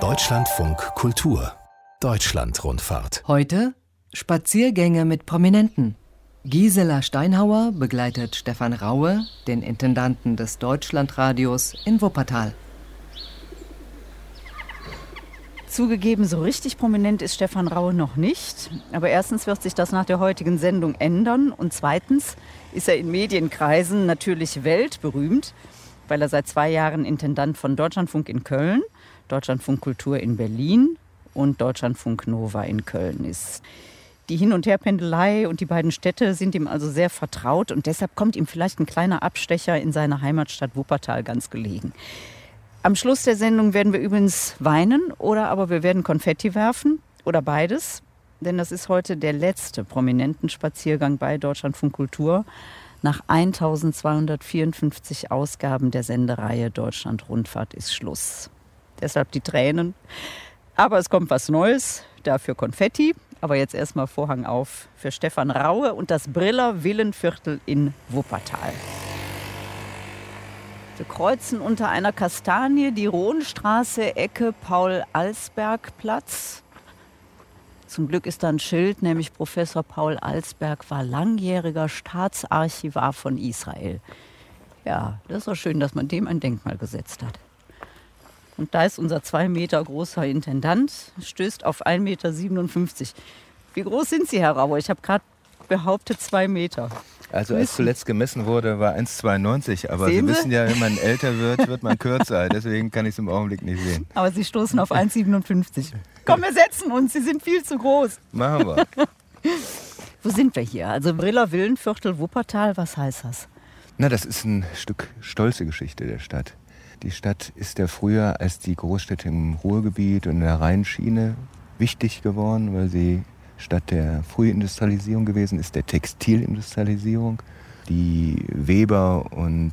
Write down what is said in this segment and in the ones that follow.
Deutschlandfunk Kultur Deutschlandrundfahrt. Heute Spaziergänge mit Prominenten. Gisela Steinhauer begleitet Stefan Raue, den Intendanten des Deutschlandradios in Wuppertal. Zugegeben, so richtig prominent ist Stefan Raue noch nicht. Aber erstens wird sich das nach der heutigen Sendung ändern. Und zweitens ist er in Medienkreisen natürlich weltberühmt, weil er seit zwei Jahren Intendant von Deutschlandfunk in Köln, Deutschlandfunk Kultur in Berlin und Deutschlandfunk Nova in Köln ist. Die Hin- und Herpendelei und die beiden Städte sind ihm also sehr vertraut und deshalb kommt ihm vielleicht ein kleiner Abstecher in seine Heimatstadt Wuppertal ganz gelegen. Am Schluss der Sendung werden wir übrigens weinen oder aber wir werden Konfetti werfen oder beides. Denn das ist heute der letzte prominenten Spaziergang bei Deutschlandfunk Kultur nach 1254 Ausgaben der Sendereihe Deutschland Rundfahrt ist Schluss. Deshalb die Tränen. Aber es kommt was Neues, dafür Konfetti. Aber jetzt erstmal Vorhang auf für Stefan Raue und das Briller Villenviertel in Wuppertal. Wir kreuzen unter einer Kastanie die Rohnstraße, Ecke Paul-Alsberg-Platz. Zum Glück ist da ein Schild, nämlich Professor Paul Alsberg war langjähriger Staatsarchivar von Israel. Ja, das ist doch schön, dass man dem ein Denkmal gesetzt hat. Und da ist unser zwei Meter großer Intendant, stößt auf 1,57 Meter. Wie groß sind Sie, Herr Rauer? Ich habe gerade behauptet zwei Meter. Also als zuletzt gemessen wurde, war 1,92. Aber Sehen Sie wissen ja, wenn man älter wird, wird man kürzer. Deswegen kann ich es im Augenblick nicht sehen. Aber Sie stoßen auf 1,57. Komm, wir setzen uns. Sie sind viel zu groß. Machen wir. Wo sind wir hier? Also Briller Villenviertel Wuppertal, was heißt das? Na, das ist ein Stück stolze Geschichte der Stadt. Die Stadt ist ja früher als die Großstädte im Ruhrgebiet und in der Rheinschiene wichtig geworden, weil sie Stadt der Frühindustrialisierung gewesen ist, der Textilindustrialisierung. Die Weber und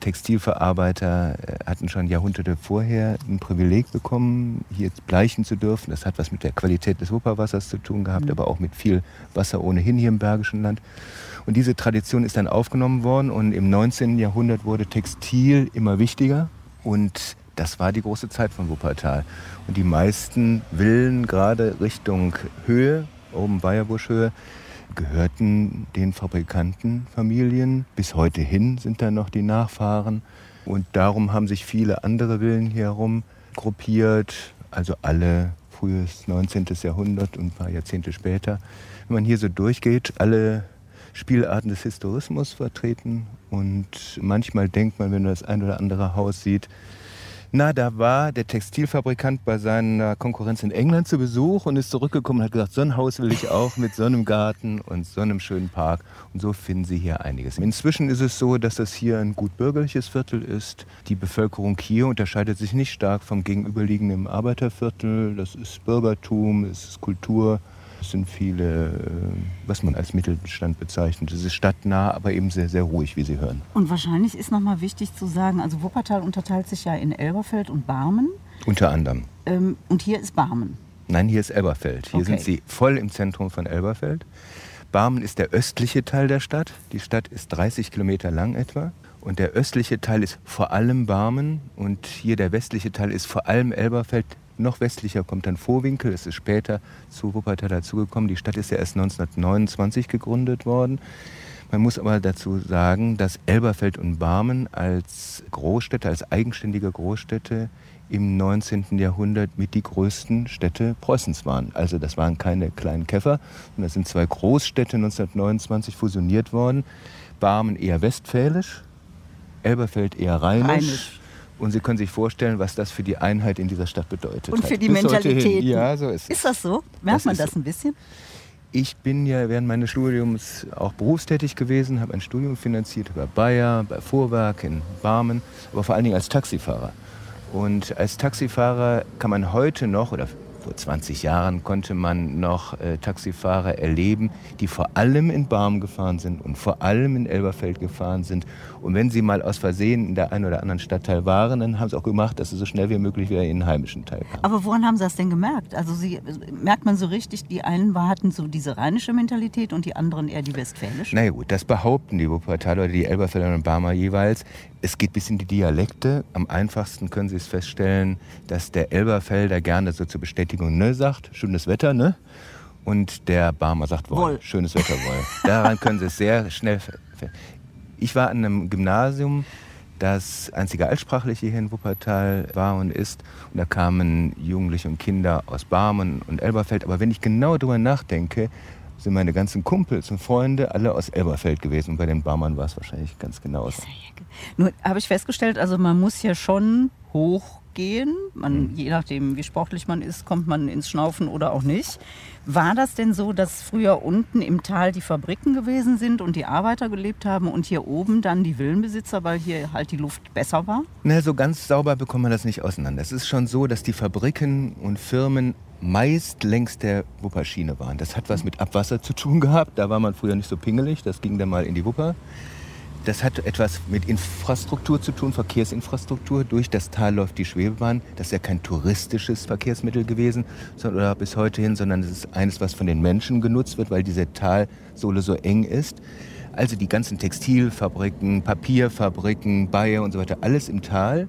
Textilverarbeiter äh, hatten schon Jahrhunderte vorher ein Privileg bekommen, hier bleichen zu dürfen. Das hat was mit der Qualität des Wupperwassers zu tun gehabt, mhm. aber auch mit viel Wasser ohnehin hier im Bergischen Land. Und diese Tradition ist dann aufgenommen worden und im 19. Jahrhundert wurde Textil immer wichtiger und das war die große Zeit von Wuppertal. Und die meisten Villen, gerade Richtung Höhe, oben Bayerbuschhöhe, gehörten den Fabrikantenfamilien. Bis heute hin sind da noch die Nachfahren. Und darum haben sich viele andere Villen hier herum gruppiert, also alle frühes 19. Jahrhundert und ein paar Jahrzehnte später. Wenn man hier so durchgeht, alle Spielarten des Historismus vertreten und manchmal denkt man, wenn man das ein oder andere Haus sieht, na, da war der Textilfabrikant bei seiner Konkurrenz in England zu Besuch und ist zurückgekommen und hat gesagt, so ein Haus will ich auch mit so einem Garten und so einem schönen Park. Und so finden Sie hier einiges. Inzwischen ist es so, dass das hier ein gut bürgerliches Viertel ist. Die Bevölkerung hier unterscheidet sich nicht stark vom gegenüberliegenden Arbeiterviertel. Das ist Bürgertum, es ist Kultur. Es sind viele, äh, was man als Mittelstand bezeichnet. Es ist stadtnah, aber eben sehr, sehr ruhig, wie Sie hören. Und wahrscheinlich ist nochmal wichtig zu sagen, also Wuppertal unterteilt sich ja in Elberfeld und Barmen. Unter anderem. Ähm, und hier ist Barmen. Nein, hier ist Elberfeld. Hier okay. sind Sie voll im Zentrum von Elberfeld. Barmen ist der östliche Teil der Stadt. Die Stadt ist 30 Kilometer lang etwa. Und der östliche Teil ist vor allem Barmen. Und hier der westliche Teil ist vor allem Elberfeld. Noch westlicher kommt dann Vorwinkel, es ist später zu Wuppertal dazugekommen. Die Stadt ist ja erst 1929 gegründet worden. Man muss aber dazu sagen, dass Elberfeld und Barmen als Großstädte, als eigenständige Großstädte im 19. Jahrhundert mit die größten Städte Preußens waren. Also das waren keine kleinen Käfer, sondern das sind zwei Großstädte 1929 fusioniert worden. Barmen eher westfälisch, Elberfeld eher rheinisch. rheinisch. Und Sie können sich vorstellen, was das für die Einheit in dieser Stadt bedeutet. Und für die Mentalität. Ja, so ist es. Ist das so? Merkt das man das ein bisschen? Ich bin ja während meines Studiums auch berufstätig gewesen, habe ein Studium finanziert bei Bayer, bei Vorwerk in Barmen, aber vor allen Dingen als Taxifahrer. Und als Taxifahrer kann man heute noch, oder vor 20 Jahren konnte man noch äh, Taxifahrer erleben, die vor allem in Barm gefahren sind und vor allem in Elberfeld gefahren sind. Und wenn sie mal aus Versehen in der einen oder anderen Stadtteil waren, dann haben sie auch gemacht, dass sie so schnell wie möglich wieder in den heimischen Teil kamen. Aber woran haben Sie das denn gemerkt? Also sie, merkt man so richtig, die einen hatten so diese rheinische Mentalität und die anderen eher die westfälische? Na gut, das behaupten die Wuppertaler oder die Elberfelder und Barmer jeweils. Es geht bis in die Dialekte. Am einfachsten können Sie es feststellen, dass der Elberfelder gerne so zur Bestätigung ne sagt, schönes Wetter, ne? Und der Barmer sagt woll. schönes Wetter, woll. Daran können Sie es sehr schnell. Ich war an einem Gymnasium, das einzige Altsprachliche hier in Wuppertal war und ist. Und da kamen Jugendliche und Kinder aus Barmen und Elberfeld. Aber wenn ich genau darüber nachdenke, sind meine ganzen Kumpels und Freunde alle aus Elberfeld gewesen. Und bei den Barmann war es wahrscheinlich ganz genauso. Nur habe ich festgestellt, also man muss ja schon hochgehen. Man, mhm. Je nachdem, wie sportlich man ist, kommt man ins Schnaufen oder auch nicht. War das denn so, dass früher unten im Tal die Fabriken gewesen sind und die Arbeiter gelebt haben und hier oben dann die Villenbesitzer, weil hier halt die Luft besser war? Na, so ganz sauber bekommt man das nicht auseinander. Es ist schon so, dass die Fabriken und Firmen meist längs der Wupperschiene waren. Das hat was mit Abwasser zu tun gehabt. Da war man früher nicht so pingelig. Das ging dann mal in die Wupper. Das hat etwas mit Infrastruktur zu tun, Verkehrsinfrastruktur. Durch das Tal läuft die Schwebebahn. Das ist ja kein touristisches Verkehrsmittel gewesen oder bis heute hin, sondern es ist eines, was von den Menschen genutzt wird, weil diese Talsohle so eng ist. Also die ganzen Textilfabriken, Papierfabriken, Bayer und so weiter, alles im Tal.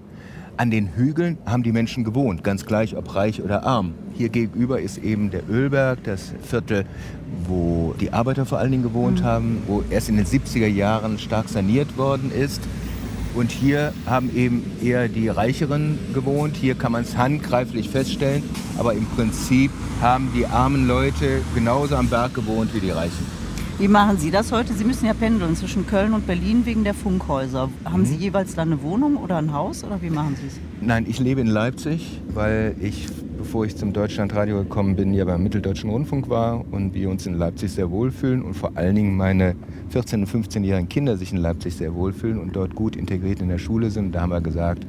An den Hügeln haben die Menschen gewohnt, ganz gleich ob reich oder arm. Hier gegenüber ist eben der Ölberg, das Viertel, wo die Arbeiter vor allen Dingen gewohnt mhm. haben, wo erst in den 70er Jahren stark saniert worden ist. Und hier haben eben eher die Reicheren gewohnt. Hier kann man es handgreiflich feststellen. Aber im Prinzip haben die armen Leute genauso am Berg gewohnt wie die Reichen. Wie machen Sie das heute? Sie müssen ja pendeln zwischen Köln und Berlin wegen der Funkhäuser. Haben mhm. Sie jeweils da eine Wohnung oder ein Haus oder wie machen Sie es? Nein, ich lebe in Leipzig, weil ich, bevor ich zum Deutschlandradio gekommen bin, ja beim Mitteldeutschen Rundfunk war und wir uns in Leipzig sehr wohlfühlen und vor allen Dingen meine 14- und 15-jährigen Kinder sich in Leipzig sehr wohlfühlen und dort gut integriert in der Schule sind. Da haben wir gesagt,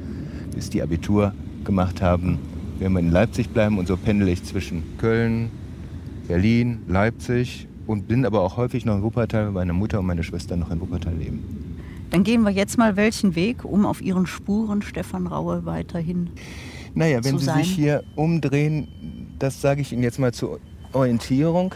bis die Abitur gemacht haben, werden wir in Leipzig bleiben und so pendel ich zwischen Köln, Berlin, Leipzig und bin aber auch häufig noch in Wuppertal, weil meine Mutter und meine Schwester noch in Wuppertal leben. Dann gehen wir jetzt mal welchen Weg, um auf Ihren Spuren Stefan Raue weiterhin Naja, wenn Sie sein? sich hier umdrehen, das sage ich Ihnen jetzt mal zur Orientierung,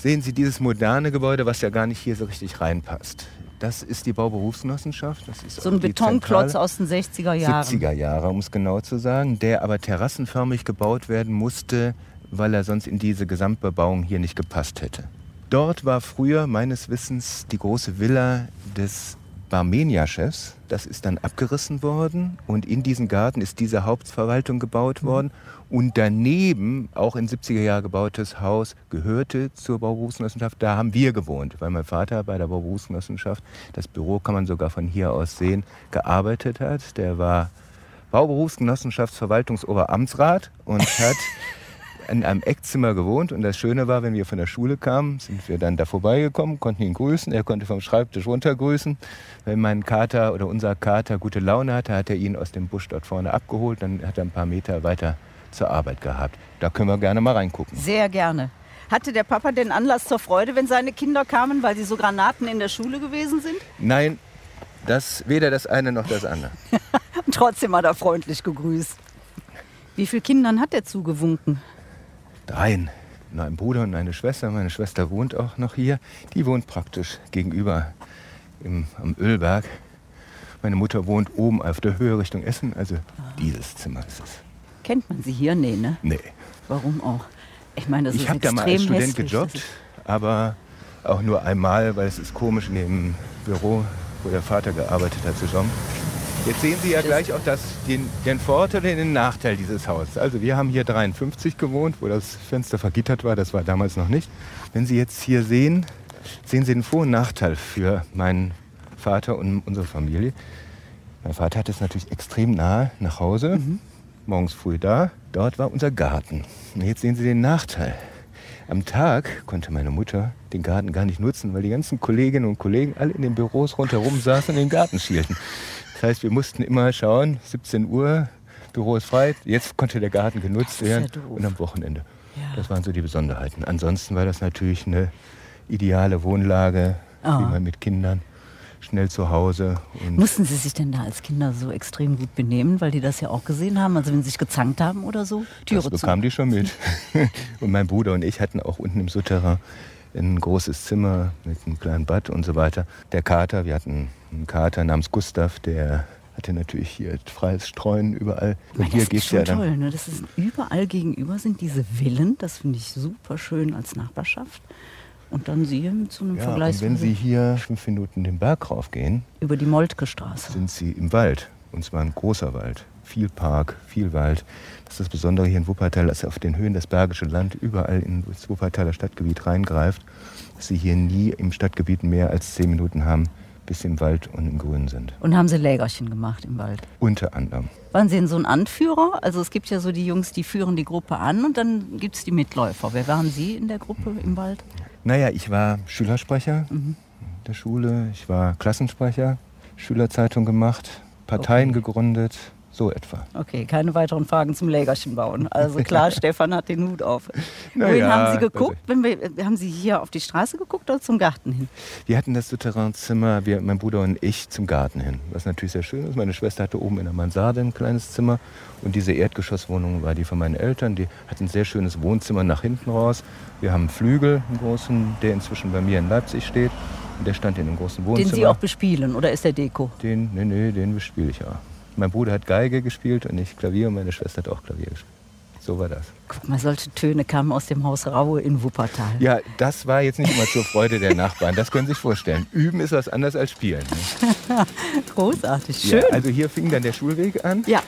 sehen Sie dieses moderne Gebäude, was ja gar nicht hier so richtig reinpasst. Das ist die Bauberufsgenossenschaft. Das ist so ein Betonklotz aus den 60er Jahren. 70er Jahre, um es genau zu sagen, der aber terrassenförmig gebaut werden musste, weil er sonst in diese Gesamtbebauung hier nicht gepasst hätte. Dort war früher meines Wissens die große Villa des Barmenia-Chefs. Das ist dann abgerissen worden und in diesen Garten ist diese Hauptverwaltung gebaut mhm. worden. Und daneben, auch in 70er Jahren gebautes Haus, gehörte zur Bauberufsgenossenschaft. Da haben wir gewohnt, weil mein Vater bei der Bauberufsgenossenschaft, das Büro kann man sogar von hier aus sehen, gearbeitet hat. Der war Bauberufsgenossenschaftsverwaltungsoberamtsrat und hat in einem Eckzimmer gewohnt und das Schöne war, wenn wir von der Schule kamen, sind wir dann da vorbeigekommen, konnten ihn grüßen, er konnte vom Schreibtisch runter grüßen. Wenn mein Kater oder unser Kater gute Laune hatte, hat er ihn aus dem Busch dort vorne abgeholt, dann hat er ein paar Meter weiter zur Arbeit gehabt. Da können wir gerne mal reingucken. Sehr gerne. Hatte der Papa den Anlass zur Freude, wenn seine Kinder kamen, weil sie so Granaten in der Schule gewesen sind? Nein, das weder das eine noch das andere. Trotzdem hat er freundlich gegrüßt. Wie viele Kindern hat er zugewunken? Dreien. Ein Bruder und eine Schwester. Meine Schwester wohnt auch noch hier. Die wohnt praktisch gegenüber im, am Ölberg. Meine Mutter wohnt oben auf der Höhe Richtung Essen. Also dieses Zimmer ist es. Kennt man sie hier? Nee, ne? Nee. Warum auch? Ich meine, das ich ist habe da mal als Student gejobbt, aber auch nur einmal, weil es ist komisch in dem Büro, wo der Vater gearbeitet hat, zu jobben. Jetzt sehen Sie ja gleich auch das, den, den Vorteil und den Nachteil dieses Hauses. Also wir haben hier 53 gewohnt, wo das Fenster vergittert war. Das war damals noch nicht. Wenn Sie jetzt hier sehen, sehen Sie den Vor- und Nachteil für meinen Vater und unsere Familie. Mein Vater hat es natürlich extrem nahe nach Hause. Mhm. Morgens früh da. Dort war unser Garten. Und jetzt sehen Sie den Nachteil. Am Tag konnte meine Mutter den Garten gar nicht nutzen, weil die ganzen Kolleginnen und Kollegen alle in den Büros rundherum saßen und in den Garten schielten. Das heißt, wir mussten immer schauen, 17 Uhr, Büro ist frei, jetzt konnte der Garten genutzt werden ja und am Wochenende. Ja. Das waren so die Besonderheiten. Ansonsten war das natürlich eine ideale Wohnlage, oh. wie man mit Kindern schnell zu Hause. Mussten Sie sich denn da als Kinder so extrem gut benehmen, weil die das ja auch gesehen haben? Also wenn sie sich gezankt haben oder so? Türe das bekamen die schon mit. und mein Bruder und ich hatten auch unten im Souterrain ein großes Zimmer mit einem kleinen Bad und so weiter. Der Kater, wir hatten einen Kater namens Gustav, der hatte natürlich hier freies Streuen überall. Und hier das ist schon ja dann toll, ne? Das ist überall gegenüber sind diese Villen. Das finde ich super schön als Nachbarschaft. Und dann Sie zu einem ja, Vergleich. Und wenn Sie hier fünf Minuten den Berg raufgehen, über die Moltke Straße, sind Sie im Wald. Und zwar ein großer Wald. Viel Park, viel Wald. Das ist das Besondere hier in Wuppertal, dass auf den Höhen das Bergische Land überall in das Wuppertaler Stadtgebiet reingreift. Dass Sie hier nie im Stadtgebiet mehr als zehn Minuten haben, bis Sie im Wald und im Grün sind. Und haben Sie Lägerchen gemacht im Wald? Unter anderem. Waren Sie denn so ein Anführer? Also es gibt ja so die Jungs, die führen die Gruppe an und dann gibt es die Mitläufer. Wer waren Sie in der Gruppe im Wald? Naja, ich war Schülersprecher mhm. der Schule. Ich war Klassensprecher, Schülerzeitung gemacht, Parteien okay. gegründet, so etwa. Okay, keine weiteren Fragen zum Lägerchen bauen. Also klar, Stefan hat den Hut auf. Na Wohin ja, haben Sie geguckt? Wenn wir, haben Sie hier auf die Straße geguckt oder zum Garten hin? Wir hatten das Souterrainzimmer, wir, mein Bruder und ich, zum Garten hin. Was natürlich sehr schön ist. Meine Schwester hatte oben in der Mansarde ein kleines Zimmer. Und diese Erdgeschosswohnung war die von meinen Eltern. Die hatten ein sehr schönes Wohnzimmer nach hinten raus. Wir haben einen Flügel, einen großen, der inzwischen bei mir in Leipzig steht. Und der stand in einem großen Wohnzimmer. Den Sie auch bespielen oder ist der Deko? Den, nee, nee, den bespiele ich ja. Mein Bruder hat Geige gespielt und ich Klavier und meine Schwester hat auch Klavier gespielt. So war das. Guck mal, solche Töne kamen aus dem Haus Raue in Wuppertal. Ja, das war jetzt nicht immer zur Freude der Nachbarn. Das können Sie sich vorstellen. Üben ist was anderes als spielen. Ne? Großartig, schön. Ja, also hier fing dann der Schulweg an. Ja.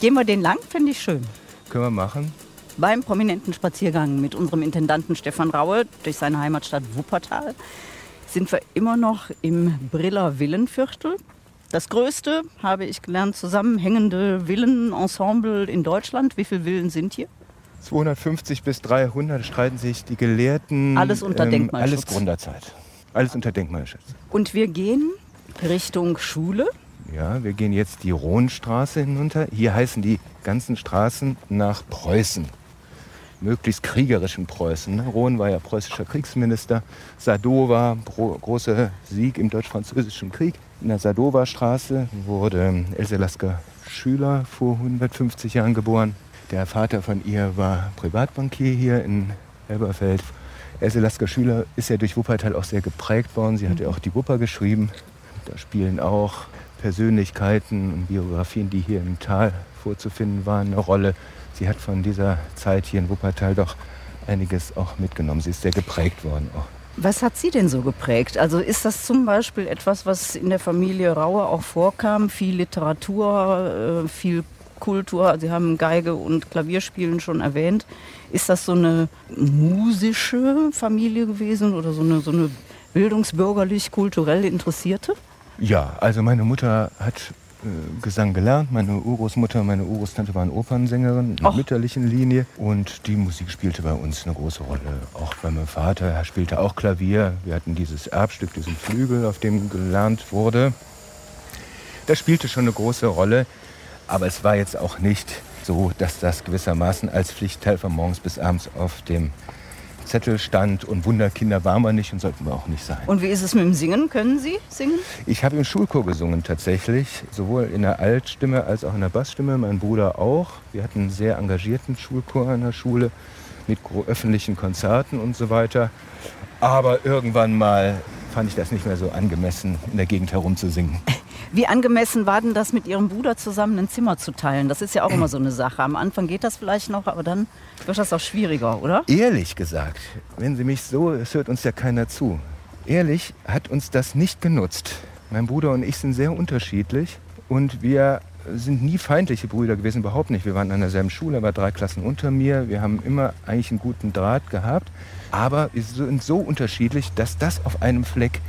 Gehen wir den lang, finde ich schön. Können wir machen. Beim prominenten Spaziergang mit unserem Intendanten Stefan Raue durch seine Heimatstadt Wuppertal sind wir immer noch im Briller Villenviertel. Das größte, habe ich gelernt, zusammenhängende Villenensemble in Deutschland. Wie viele Villen sind hier? 250 bis 300 streiten sich die Gelehrten. Alles unter ähm, Denkmalschutz. Alles Gründerzeit. Alles unter Denkmalschutz. Und wir gehen Richtung Schule. Ja, wir gehen jetzt die Rhohnstraße hinunter. Hier heißen die ganzen Straßen nach Preußen. Möglichst kriegerischen Preußen. Ne? Rohn war ja preußischer Kriegsminister. Sadowa, großer Sieg im Deutsch-Französischen Krieg. In der Sadowa-Straße wurde Else Lasker Schüler vor 150 Jahren geboren. Der Vater von ihr war Privatbankier hier in Elberfeld. Else Lasker Schüler ist ja durch Wuppertal auch sehr geprägt worden. Sie hat ja auch die Wupper geschrieben. Da spielen auch Persönlichkeiten und Biografien, die hier im Tal vorzufinden waren, eine Rolle. Sie hat von dieser Zeit hier in Wuppertal doch einiges auch mitgenommen. Sie ist sehr geprägt worden auch. Was hat Sie denn so geprägt? Also ist das zum Beispiel etwas, was in der Familie Raue auch vorkam? Viel Literatur, äh, viel Kultur. Sie haben Geige und Klavierspielen schon erwähnt. Ist das so eine musische Familie gewesen oder so eine, so eine bildungsbürgerlich-kulturell Interessierte? Ja, also meine Mutter hat Gesang gelernt. Meine Urgroßmutter, meine Urgroßtante waren Opernsängerin in der mütterlichen Linie. Und die Musik spielte bei uns eine große Rolle. Auch bei meinem Vater, er spielte auch Klavier. Wir hatten dieses Erbstück, diesen Flügel, auf dem gelernt wurde. Das spielte schon eine große Rolle. Aber es war jetzt auch nicht so, dass das gewissermaßen als Pflichtteil von morgens bis abends auf dem Zettel stand und Wunderkinder waren wir nicht und sollten wir auch nicht sein. Und wie ist es mit dem Singen? Können Sie singen? Ich habe im Schulchor gesungen tatsächlich, sowohl in der Altstimme als auch in der Bassstimme, mein Bruder auch. Wir hatten einen sehr engagierten Schulchor an der Schule mit öffentlichen Konzerten und so weiter. Aber irgendwann mal fand ich das nicht mehr so angemessen, in der Gegend herumzusingen. Wie angemessen war denn das, mit Ihrem Bruder zusammen ein Zimmer zu teilen? Das ist ja auch immer so eine Sache. Am Anfang geht das vielleicht noch, aber dann wird das auch schwieriger, oder? Ehrlich gesagt, wenn Sie mich so, es hört uns ja keiner zu. Ehrlich hat uns das nicht genutzt. Mein Bruder und ich sind sehr unterschiedlich und wir sind nie feindliche Brüder gewesen, überhaupt nicht. Wir waren an derselben Schule, er war drei Klassen unter mir. Wir haben immer eigentlich einen guten Draht gehabt. Aber wir sind so unterschiedlich, dass das auf einem Fleck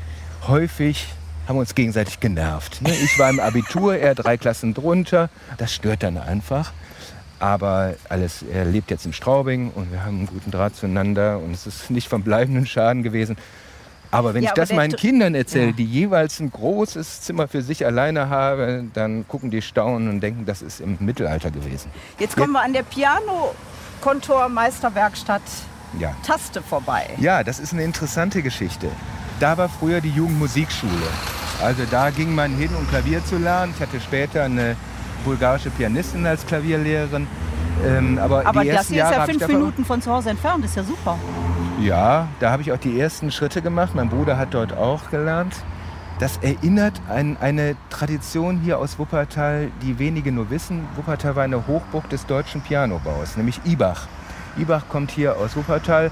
häufig haben uns gegenseitig genervt. Ne? Ich war im Abitur, er drei Klassen drunter. Das stört dann einfach. Aber alles, er lebt jetzt in Straubing und wir haben einen guten Draht zueinander und es ist nicht vom bleibenden Schaden gewesen. Aber wenn ja, ich das meinen Kindern erzähle, ja. die jeweils ein großes Zimmer für sich alleine haben, dann gucken die staunen und denken, das ist im Mittelalter gewesen. Jetzt kommen wir an der Piano-Kontor-Meisterwerkstatt ja. Taste vorbei. Ja, das ist eine interessante Geschichte. Da war früher die Jugendmusikschule. Also da ging man hin, um Klavier zu lernen. Ich hatte später eine bulgarische Pianistin als Klavierlehrerin. Ähm, aber aber das hier ist ja fünf Minuten von zu Hause entfernt, das ist ja super. Ja, da habe ich auch die ersten Schritte gemacht. Mein Bruder hat dort auch gelernt. Das erinnert an eine Tradition hier aus Wuppertal, die wenige nur wissen. Wuppertal war eine Hochburg des deutschen Pianobaus, nämlich Ibach. Ibach kommt hier aus Wuppertal,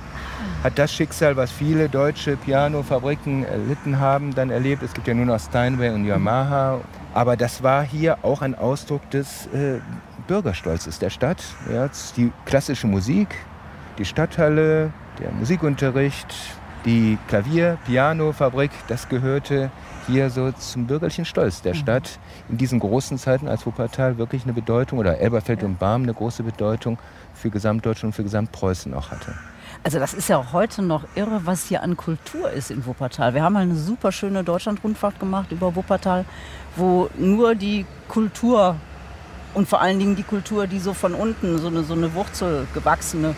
hat das Schicksal, was viele deutsche Pianofabriken erlitten haben, dann erlebt. Es gibt ja nur noch Steinway und Yamaha. Aber das war hier auch ein Ausdruck des äh, Bürgerstolzes der Stadt. Ja, die klassische Musik, die Stadthalle, der Musikunterricht, die Klavier-, Pianofabrik, das gehörte hier so zum bürgerlichen Stolz der mhm. Stadt in diesen großen Zeiten, als Wuppertal wirklich eine Bedeutung oder Elberfeld und Barm eine große Bedeutung für Gesamtdeutschland und für Gesamtpreußen auch hatte. Also das ist ja auch heute noch irre, was hier an Kultur ist in Wuppertal. Wir haben eine super schöne Deutschlandrundfahrt gemacht über Wuppertal, wo nur die Kultur und vor allen Dingen die Kultur, die so von unten, so eine, so eine Wurzel gewachsene,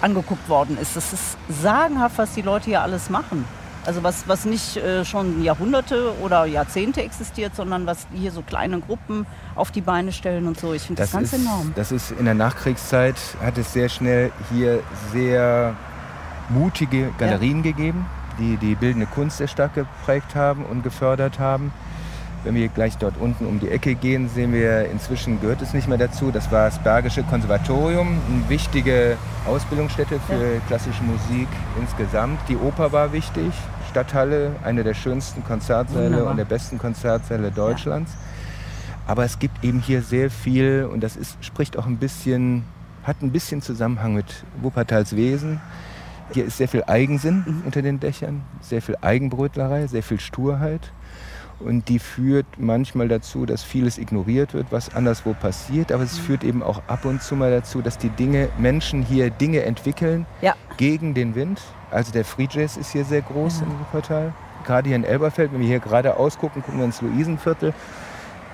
angeguckt worden ist. Das ist sagenhaft, was die Leute hier alles machen. Also was, was nicht äh, schon Jahrhunderte oder Jahrzehnte existiert, sondern was hier so kleine Gruppen auf die Beine stellen und so. Ich finde das, das, ganz ist, enorm. Das ist in der Nachkriegszeit, hat es sehr schnell hier sehr mutige Galerien ja. gegeben, die die bildende Kunst sehr stark geprägt haben und gefördert haben. Wenn wir gleich dort unten um die Ecke gehen, sehen wir, inzwischen gehört es nicht mehr dazu. Das war das Bergische Konservatorium, eine wichtige Ausbildungsstätte für ja. klassische Musik insgesamt. Die Oper war wichtig, Stadthalle, eine der schönsten Konzertsäle Wunderbar. und der besten Konzertsäle Deutschlands. Ja. Aber es gibt eben hier sehr viel und das ist, spricht auch ein bisschen, hat ein bisschen Zusammenhang mit Wuppertals Wesen. Hier ist sehr viel Eigensinn mhm. unter den Dächern, sehr viel Eigenbrötlerei, sehr viel Sturheit. Und die führt manchmal dazu, dass vieles ignoriert wird, was anderswo passiert. Aber es mhm. führt eben auch ab und zu mal dazu, dass die Dinge, Menschen hier Dinge entwickeln ja. gegen den Wind. Also der Free Jazz ist hier sehr groß ja. in Wuppertal. Gerade hier in Elberfeld, wenn wir hier gerade ausgucken, gucken wir ins Luisenviertel.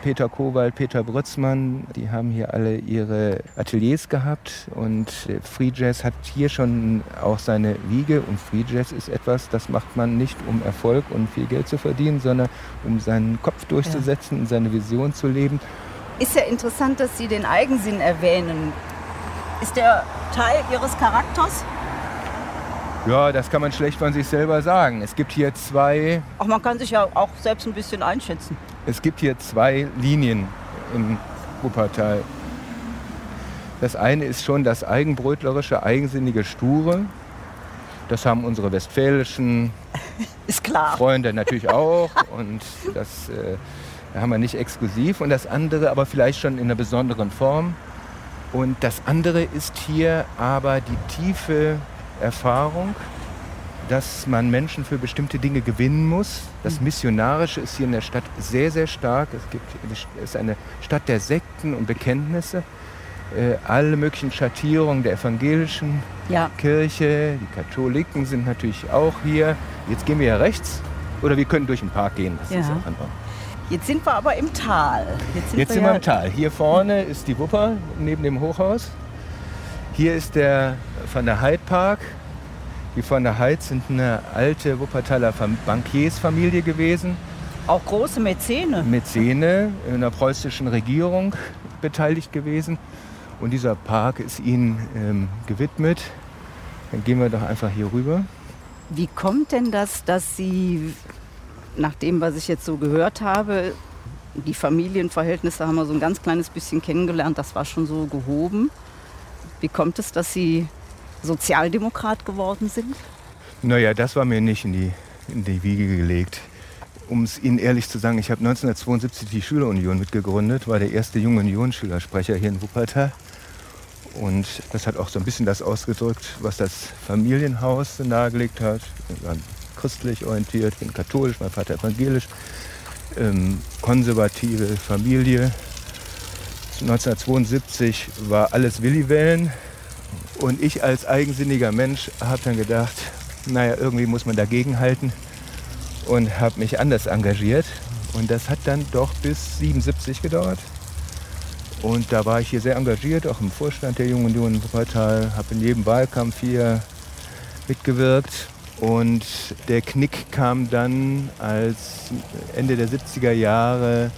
Peter Kowald, Peter Brützmann, die haben hier alle ihre Ateliers gehabt und Free Jazz hat hier schon auch seine Wiege und Free Jazz ist etwas, das macht man nicht um Erfolg und viel Geld zu verdienen, sondern um seinen Kopf durchzusetzen und seine Vision zu leben. Ist ja interessant, dass Sie den Eigensinn erwähnen. Ist der Teil Ihres Charakters? Ja, das kann man schlecht von sich selber sagen. Es gibt hier zwei. Ach, man kann sich ja auch selbst ein bisschen einschätzen. Es gibt hier zwei Linien im Wuppertal. Das eine ist schon das eigenbrötlerische, eigensinnige Sture. Das haben unsere westfälischen Freunde natürlich auch. Und das äh, haben wir nicht exklusiv. Und das andere aber vielleicht schon in einer besonderen Form. Und das andere ist hier aber die tiefe Erfahrung, dass man Menschen für bestimmte Dinge gewinnen muss. Das mhm. Missionarische ist hier in der Stadt sehr, sehr stark. Es, gibt, es ist eine Stadt der Sekten und Bekenntnisse. Äh, alle möglichen Schattierungen der evangelischen ja. Kirche, die Katholiken sind natürlich auch hier. Jetzt gehen wir ja rechts oder wir können durch den Park gehen. Das ja. ist auch einfach. Jetzt sind wir aber im Tal. Jetzt sind, Jetzt wir, sind wir im Tal. Hier vorne ist die Wupper neben dem Hochhaus. Hier ist der von der Hyde Park. Die von der Hyde sind eine alte Wuppertaler Bankiersfamilie gewesen. Auch große Mäzene. Mäzene in der preußischen Regierung beteiligt gewesen. Und dieser Park ist ihnen ähm, gewidmet. Dann gehen wir doch einfach hier rüber. Wie kommt denn das, dass Sie, nach dem, was ich jetzt so gehört habe, die Familienverhältnisse haben wir so ein ganz kleines bisschen kennengelernt, das war schon so gehoben. Wie kommt es, dass Sie Sozialdemokrat geworden sind? Naja, das war mir nicht in die, in die Wiege gelegt. Um es Ihnen ehrlich zu sagen, ich habe 1972 die Schülerunion mitgegründet, war der erste junge Unionsschülersprecher hier in Wuppertal. Und das hat auch so ein bisschen das ausgedrückt, was das Familienhaus nahegelegt hat. Wir waren christlich orientiert, bin katholisch, mein Vater evangelisch, ähm, konservative Familie. 1972 war alles Willi-Wellen. Und ich als eigensinniger Mensch habe dann gedacht, naja, irgendwie muss man dagegenhalten und habe mich anders engagiert. Und das hat dann doch bis 77 gedauert. Und da war ich hier sehr engagiert, auch im Vorstand der Jungen Union Wuppertal, habe in jedem Wahlkampf hier mitgewirkt. Und der Knick kam dann, als Ende der 70er Jahre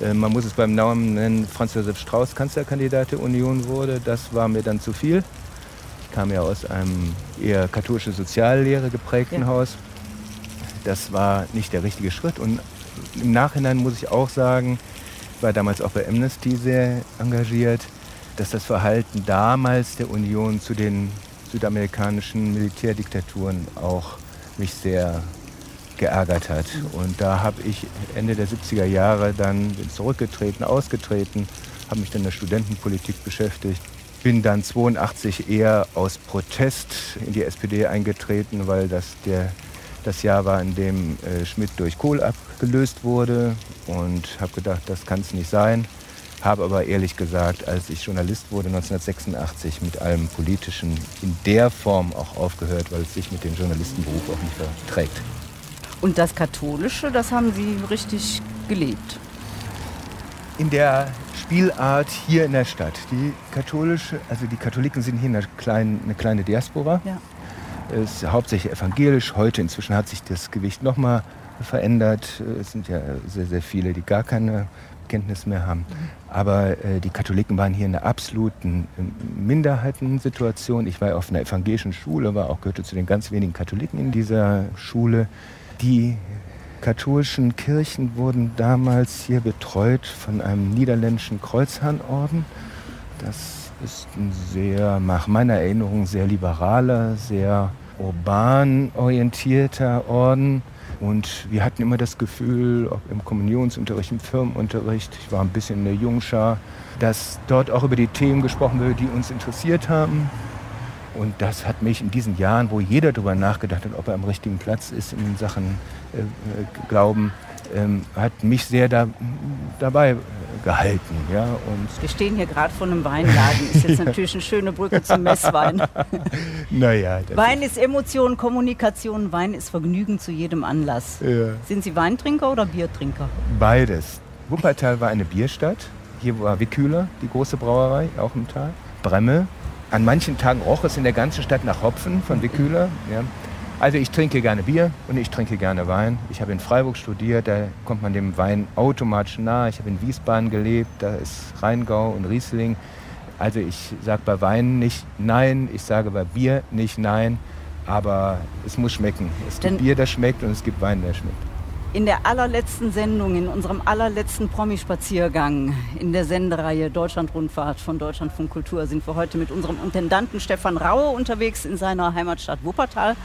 man muss es beim Namen nennen, Franz Josef Strauß Kanzlerkandidat der Union wurde. Das war mir dann zu viel. Ich kam ja aus einem eher katholische Soziallehre geprägten ja. Haus. Das war nicht der richtige Schritt. Und im Nachhinein muss ich auch sagen, ich war damals auch bei Amnesty sehr engagiert, dass das Verhalten damals der Union zu den südamerikanischen Militärdiktaturen auch mich sehr geärgert hat. Und da habe ich Ende der 70er Jahre dann zurückgetreten, ausgetreten, habe mich dann in der Studentenpolitik beschäftigt, bin dann 82 eher aus Protest in die SPD eingetreten, weil das der, das Jahr war, in dem äh, Schmidt durch Kohl abgelöst wurde und habe gedacht, das kann es nicht sein. Habe aber ehrlich gesagt, als ich Journalist wurde 1986 mit allem Politischen in der Form auch aufgehört, weil es sich mit dem Journalistenberuf auch nicht verträgt. Und das Katholische, das haben Sie richtig gelebt? In der Spielart hier in der Stadt. Die katholische, also die Katholiken sind hier eine kleine, eine kleine Diaspora. Ja. Es ist hauptsächlich evangelisch. Heute inzwischen hat sich das Gewicht noch mal verändert. Es sind ja sehr, sehr viele, die gar keine Kenntnis mehr haben. Aber äh, die Katholiken waren hier in einer absoluten äh, Minderheitensituation. Ich war auf einer evangelischen Schule, war auch gehörte zu den ganz wenigen Katholiken in dieser Schule. Die katholischen Kirchen wurden damals hier betreut von einem niederländischen Kreuzherrnorden. Das ist ein sehr, nach meiner Erinnerung, sehr liberaler, sehr urban orientierter Orden. Und wir hatten immer das Gefühl, ob im Kommunionsunterricht, im Firmenunterricht, ich war ein bisschen in der Jungschar, dass dort auch über die Themen gesprochen wird, die uns interessiert haben. Und das hat mich in diesen Jahren, wo jeder darüber nachgedacht hat, ob er am richtigen Platz ist in Sachen äh, Glauben, ähm, hat mich sehr da, dabei gehalten. Ja, und Wir stehen hier gerade vor einem Weinladen. Ist jetzt natürlich eine schöne Brücke zum Messwein. naja, Wein ist Emotion, Kommunikation, Wein ist Vergnügen zu jedem Anlass. Ja. Sind Sie Weintrinker oder Biertrinker? Beides. Wuppertal war eine Bierstadt. Hier war Wickhüler, die große Brauerei, auch im Tal. Bremme, an manchen Tagen roch es in der ganzen Stadt nach Hopfen von Wickhüler. Ja. Also ich trinke gerne Bier und ich trinke gerne Wein. Ich habe in Freiburg studiert, da kommt man dem Wein automatisch nahe. Ich habe in Wiesbaden gelebt, da ist Rheingau und Riesling. Also ich sage bei Wein nicht nein, ich sage bei Bier nicht nein, aber es muss schmecken. Es gibt Bier, das schmeckt und es gibt Wein, der schmeckt. In der allerletzten Sendung, in unserem allerletzten Promispaziergang in der Sendereihe Deutschlandrundfahrt von Deutschlandfunk Kultur sind wir heute mit unserem Intendanten Stefan Raue unterwegs in seiner Heimatstadt Wuppertal.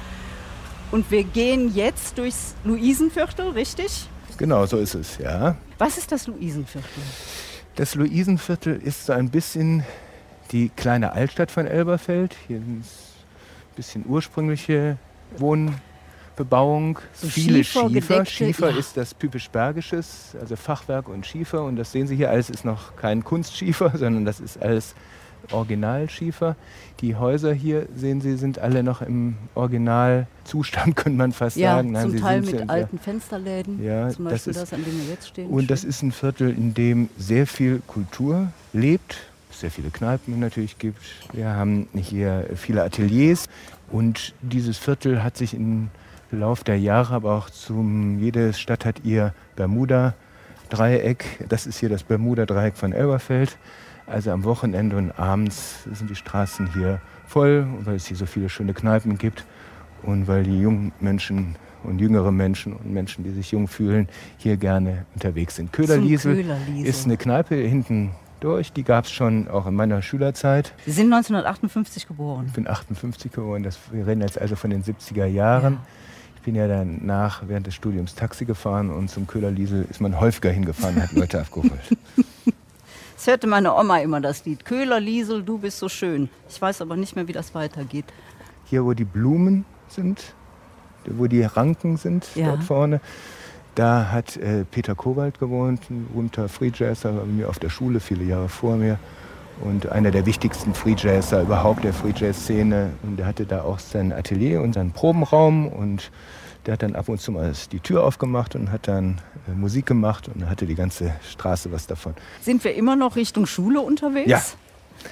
Und wir gehen jetzt durchs Luisenviertel, richtig? Genau, so ist es, ja. Was ist das Luisenviertel? Das Luisenviertel ist so ein bisschen die kleine Altstadt von Elberfeld. Hier sind ein bisschen ursprüngliche Wohn Bebauung, so viele Schiefer. Schiefer, Schiefer ja. ist das typisch Bergisches, also Fachwerk und Schiefer. Und das sehen Sie hier, alles ist noch kein Kunstschiefer, sondern das ist alles Originalschiefer. Die Häuser hier, sehen Sie, sind alle noch im Originalzustand, könnte man fast ja, sagen. Nein, zum Sie Teil mit alten ja, Fensterläden, ja, zum Beispiel das, ist, das, an dem wir jetzt stehen. Und das ist ein Viertel, in dem sehr viel Kultur lebt, sehr viele Kneipen natürlich gibt. Wir haben hier viele Ateliers und dieses Viertel hat sich in Lauf der Jahre, aber auch zum, jede Stadt hat ihr Bermuda-Dreieck. Das ist hier das Bermuda-Dreieck von Elberfeld. Also am Wochenende und abends sind die Straßen hier voll, weil es hier so viele schöne Kneipen gibt und weil die jungen Menschen und jüngere Menschen und Menschen, die sich jung fühlen, hier gerne unterwegs sind. Köhlerliesel, Köhlerliesel. ist eine Kneipe hinten durch. Die gab es schon auch in meiner Schülerzeit. Sie sind 1958 geboren. Ich bin 58 geboren. Das, wir reden jetzt also von den 70er Jahren. Ja. Ich bin ja danach während des Studiums Taxi gefahren und zum Köhlerliesel ist man häufiger hingefahren und hat Leute abgeholt. Das hörte meine Oma immer das Lied. Köhlerliesel, du bist so schön. Ich weiß aber nicht mehr, wie das weitergeht. Hier, wo die Blumen sind, wo die Ranken sind, ja. dort vorne, da hat äh, Peter Kowald gewohnt, ein berühmter Freejazzer, war bei mir auf der Schule, viele Jahre vor mir und einer der wichtigsten Freejazzer überhaupt der Freejazz-Szene. Und der hatte da auch sein Atelier und seinen Probenraum und der hat dann ab und zu mal die Tür aufgemacht und hat dann äh, Musik gemacht und hatte die ganze Straße was davon. Sind wir immer noch Richtung Schule unterwegs? Ja.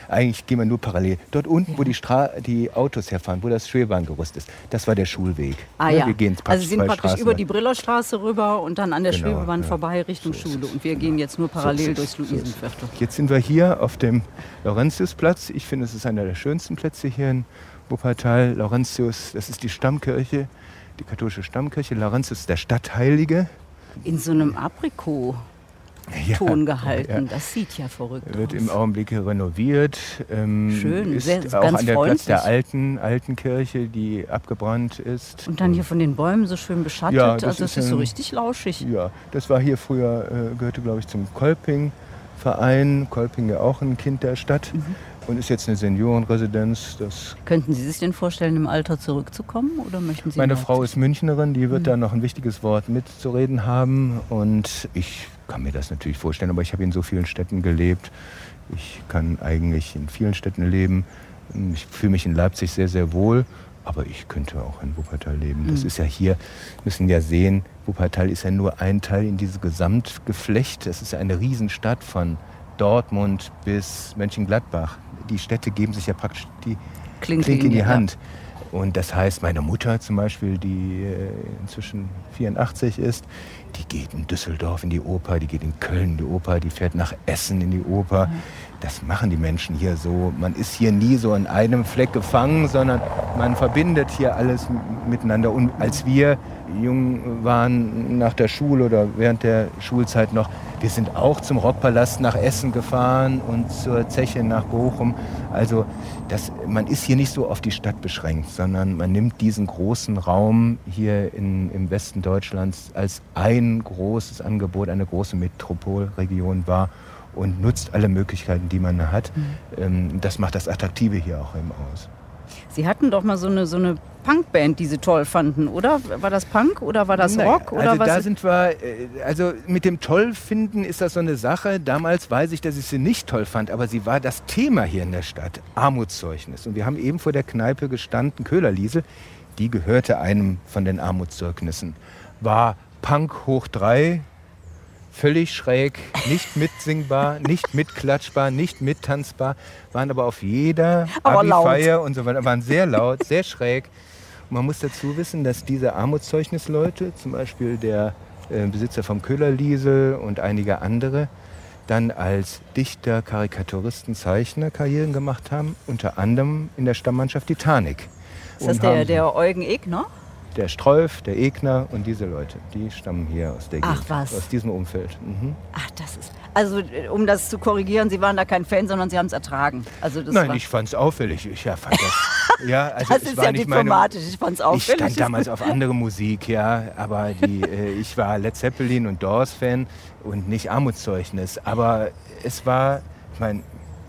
Eigentlich gehen wir nur parallel. Dort unten, wo die, Stra die Autos herfahren, wo das Schwebbahngerüst ist, das war der Schulweg. Ah Ne, ja, Wir gehen also Sie sind praktisch Straßen über die Brillerstraße rüber und dann an der Genau, Schwebebahn ja. vorbei Richtung So Schule. Und wir gehen jetzt nur parallel So durchs Luisenviertel. Jetzt sind wir hier auf dem Laurentiusplatz. Ich finde, es ist einer der schönsten Plätze hier in Wuppertal. Laurentius, das ist die Stammkirche, die katholische Stammkirche. Laurentius ist der Stadtheilige. In so einem Aprikot. Ja, Ton gehalten. ja. Das sieht ja verrückt Wird aus. im Augenblick renoviert. Ähm, Schön, ist sehr- auch ganz an der Platz der freundlich. alten, alten Kirche, die abgebrannt ist. Und dann hier von den Bäumen so schön beschattet. Ja, das also es ist ist so richtig lauschig. Ja, das war hier früher, äh, gehörte glaube ich zum Kolping-Verein. Kolping ja auch ein Kind der Stadt Mhm. und ist jetzt eine Seniorenresidenz. Das Könnten Sie sich denn vorstellen, im Alter zurückzukommen oder möchten Sie Meine Frau ist Münchnerin, die Mhm. wird da noch ein wichtiges Wort mitzureden haben. Und ich kann mir das natürlich vorstellen, aber ich habe in so vielen Städten gelebt. Ich kann eigentlich in vielen Städten leben. Ich fühle mich in Leipzig sehr, sehr wohl. Aber ich könnte auch in Wuppertal leben. Das Mhm. ist ja hier, müssen ja sehen, Wuppertal ist ja nur ein Teil in diesem Gesamtgeflecht. Das ist ja eine Riesenstadt von Dortmund bis Mönchengladbach. Die Städte geben sich ja praktisch die Klinke in die ja. Und das heißt, meine Mutter zum Beispiel, die äh, inzwischen 84 ist, die geht in Düsseldorf in die Oper, die geht in Köln in die Oper, die fährt nach Essen in die Oper. Das machen die Menschen hier so. Man ist hier nie so in einem Fleck gefangen, sondern man verbindet hier alles miteinander. Und als wir jung waren nach der Schule oder während der Schulzeit noch, wir sind auch zum Rockpalast nach Essen gefahren und zur Zeche nach Bochum. Also das, man ist hier nicht so auf die Stadt beschränkt, sondern man nimmt diesen großen Raum hier in, im Westen Deutschlands als ein großes Angebot, eine große Metropolregion wahr und nutzt alle Möglichkeiten, die man hat. Ähm, Das macht das Attraktive hier auch eben aus. Sie hatten doch mal so eine, so eine Punkband, die Sie toll fanden, oder? War das Punk oder war das Rock? Oder also was? da sind wir, äh, also mit dem Tollfinden ist das so eine Sache. Damals weiß ich, dass ich sie nicht toll fand, aber sie war das Thema hier in der Stadt, Armutszeugnis. Und wir haben eben vor der Kneipe gestanden, Köhlerliese, die gehörte einem von den Armutszeugnissen. War Punk hoch drei, völlig schräg, nicht mitsingbar, nicht mitklatschbar, nicht mittanzbar, waren aber auf jeder. Abi-Feier und so weiter, waren sehr laut, sehr schräg. Und man muss dazu wissen, dass diese Armutszeugnisleute, zum Beispiel der äh, Besitzer vom Köhlerliesel und einige andere, dann als Dichter, Karikaturisten, Zeichner Karrieren gemacht haben, unter anderem in der Stammmannschaft Titanic. ist das der, der Eugen Egner? Der Strolf, der Egner und diese Leute, die stammen hier aus der Ach, Gegend, was. aus diesem Umfeld. Mhm. Ach, das ist. Also, äh, um das zu korrigieren, Sie waren da kein Fan, sondern Sie haben es ertragen. Also das Nein, ich fand es auffällig. Ich ja, fand das. Ja, also das es ist war ja nicht meine. diplomatisch. Ich fand es Ich auffällig. stand damals auf andere Musik, ja, aber die, äh, ich war Led Zeppelin und Doors-Fan und nicht Armutszeugnis. Aber es war, ich meine,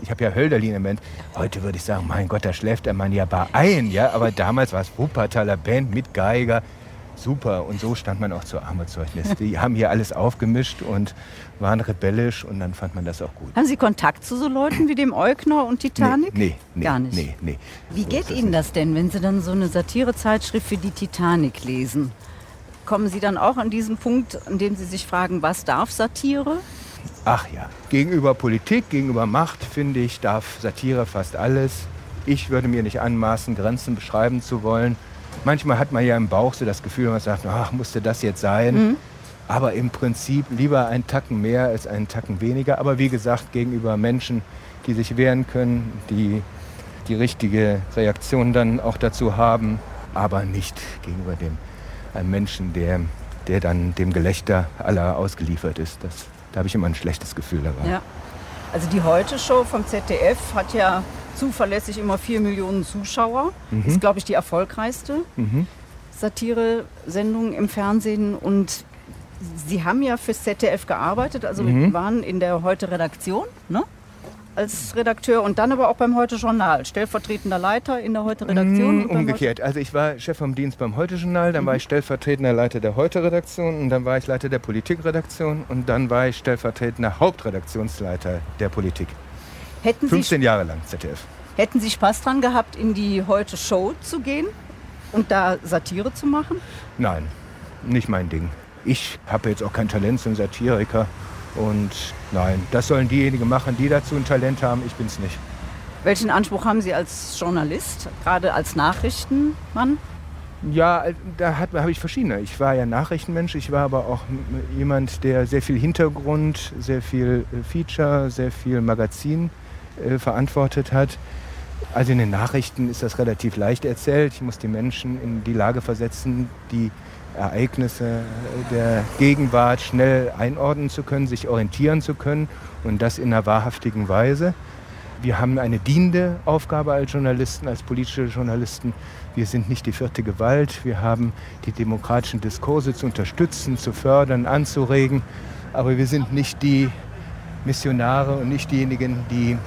ich habe ja Hölderlin im Band. Heute würde ich sagen, mein Gott, da schläft der Mann ja bei ein, ja. Aber damals war es Wuppertaler Band mit Geiger. Super, und so stand man auch zur Armutszeugnis. Die haben hier alles aufgemischt und waren rebellisch und dann fand man das auch gut. Haben Sie Kontakt zu so Leuten wie dem Eugner und Titanic? Nee, nee, Gar nicht. Nee, nee. Wie So geht das Ihnen das denn, wenn Sie dann so eine Satirezeitschrift für die Titanic lesen? Kommen Sie dann auch an diesen Punkt, an dem Sie sich fragen, was darf Satire? Ach ja, gegenüber Politik, gegenüber Macht, finde ich, darf Satire fast alles. Ich würde mir nicht anmaßen, Grenzen beschreiben zu wollen. Manchmal hat man ja im Bauch so das Gefühl, man sagt, ach, musste das jetzt sein? Aber im Prinzip lieber ein Tacken mehr als einen Tacken weniger. Aber wie gesagt, gegenüber Menschen, die sich wehren können, die die richtige Reaktion dann auch dazu haben, aber nicht gegenüber dem einem Menschen, der, der dann dem Gelächter aller ausgeliefert ist. Das, da habe ich immer ein schlechtes Gefühl dabei. Ja. Also die Heute-Show vom ZDF hat ja zuverlässig immer 4 Millionen Zuschauer. Ist, glaube ich, die erfolgreichste Mhm. Satire-Sendung im Fernsehen. Und Sie haben ja fürs ZDF gearbeitet, also Mhm. waren in der Heute-Redaktion ne? Als Redakteur und dann aber auch beim Heute-Journal. Stellvertretender Leiter in der Heute-Redaktion. Mm, und beim Umgekehrt. Also ich war Chef vom Dienst beim Heute-Journal, dann war ich stellvertretender Leiter der Heute-Redaktion und dann war ich Leiter der Politikredaktion und dann war ich stellvertretender Hauptredaktionsleiter der Politik. Heute- hätten, Sie, 15 Jahre lang ZDF. hätten Sie Spaß dran gehabt, in die Heute-Show zu gehen und da Satire zu machen? Nein, nicht mein Ding. Ich habe jetzt auch kein Talent zum Satiriker und nein, das sollen diejenigen machen, die dazu ein Talent haben. Ich bin's nicht. Welchen Anspruch haben Sie als Journalist, gerade als Nachrichtenmann? Ja, da habe ich verschiedene. Ich war ja Nachrichtenmensch, ich war aber auch jemand, der sehr viel Hintergrund, sehr viel äh, Feature, sehr viel Magazin äh, verantwortet hat. Also in den Nachrichten ist das relativ leicht erzählt. Ich muss die Menschen in die Lage versetzen, die Ereignisse der Gegenwart schnell einordnen zu können, sich orientieren zu können und das in einer wahrhaftigen Weise. Wir haben eine dienende Aufgabe als Journalisten, als politische Journalisten. Wir sind nicht die vierte Gewalt. Wir haben die demokratischen Diskurse zu unterstützen, zu fördern, anzuregen. Aber wir sind nicht die Missionare und nicht diejenigen, die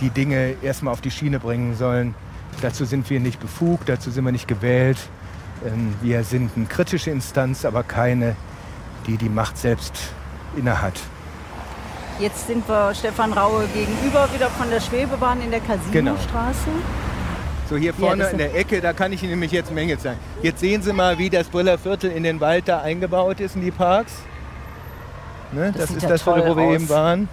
die Dinge erstmal auf die Schiene bringen sollen. Dazu sind wir nicht befugt, dazu sind wir nicht gewählt. Ähm, wir sind eine kritische Instanz, aber keine, die die Macht selbst innehat. Jetzt sind wir Stefan Raue gegenüber wieder von der Schwebebahn in der Casinostraße. Genau. So hier vorne ja, in der Ecke, da kann ich Ihnen nämlich jetzt Menge zeigen. Jetzt sehen Sie mal, wie das Briller Viertel in den Wald da eingebaut ist in die Parks. Ne, das, das ist das Viertel, wo wir aus. eben waren.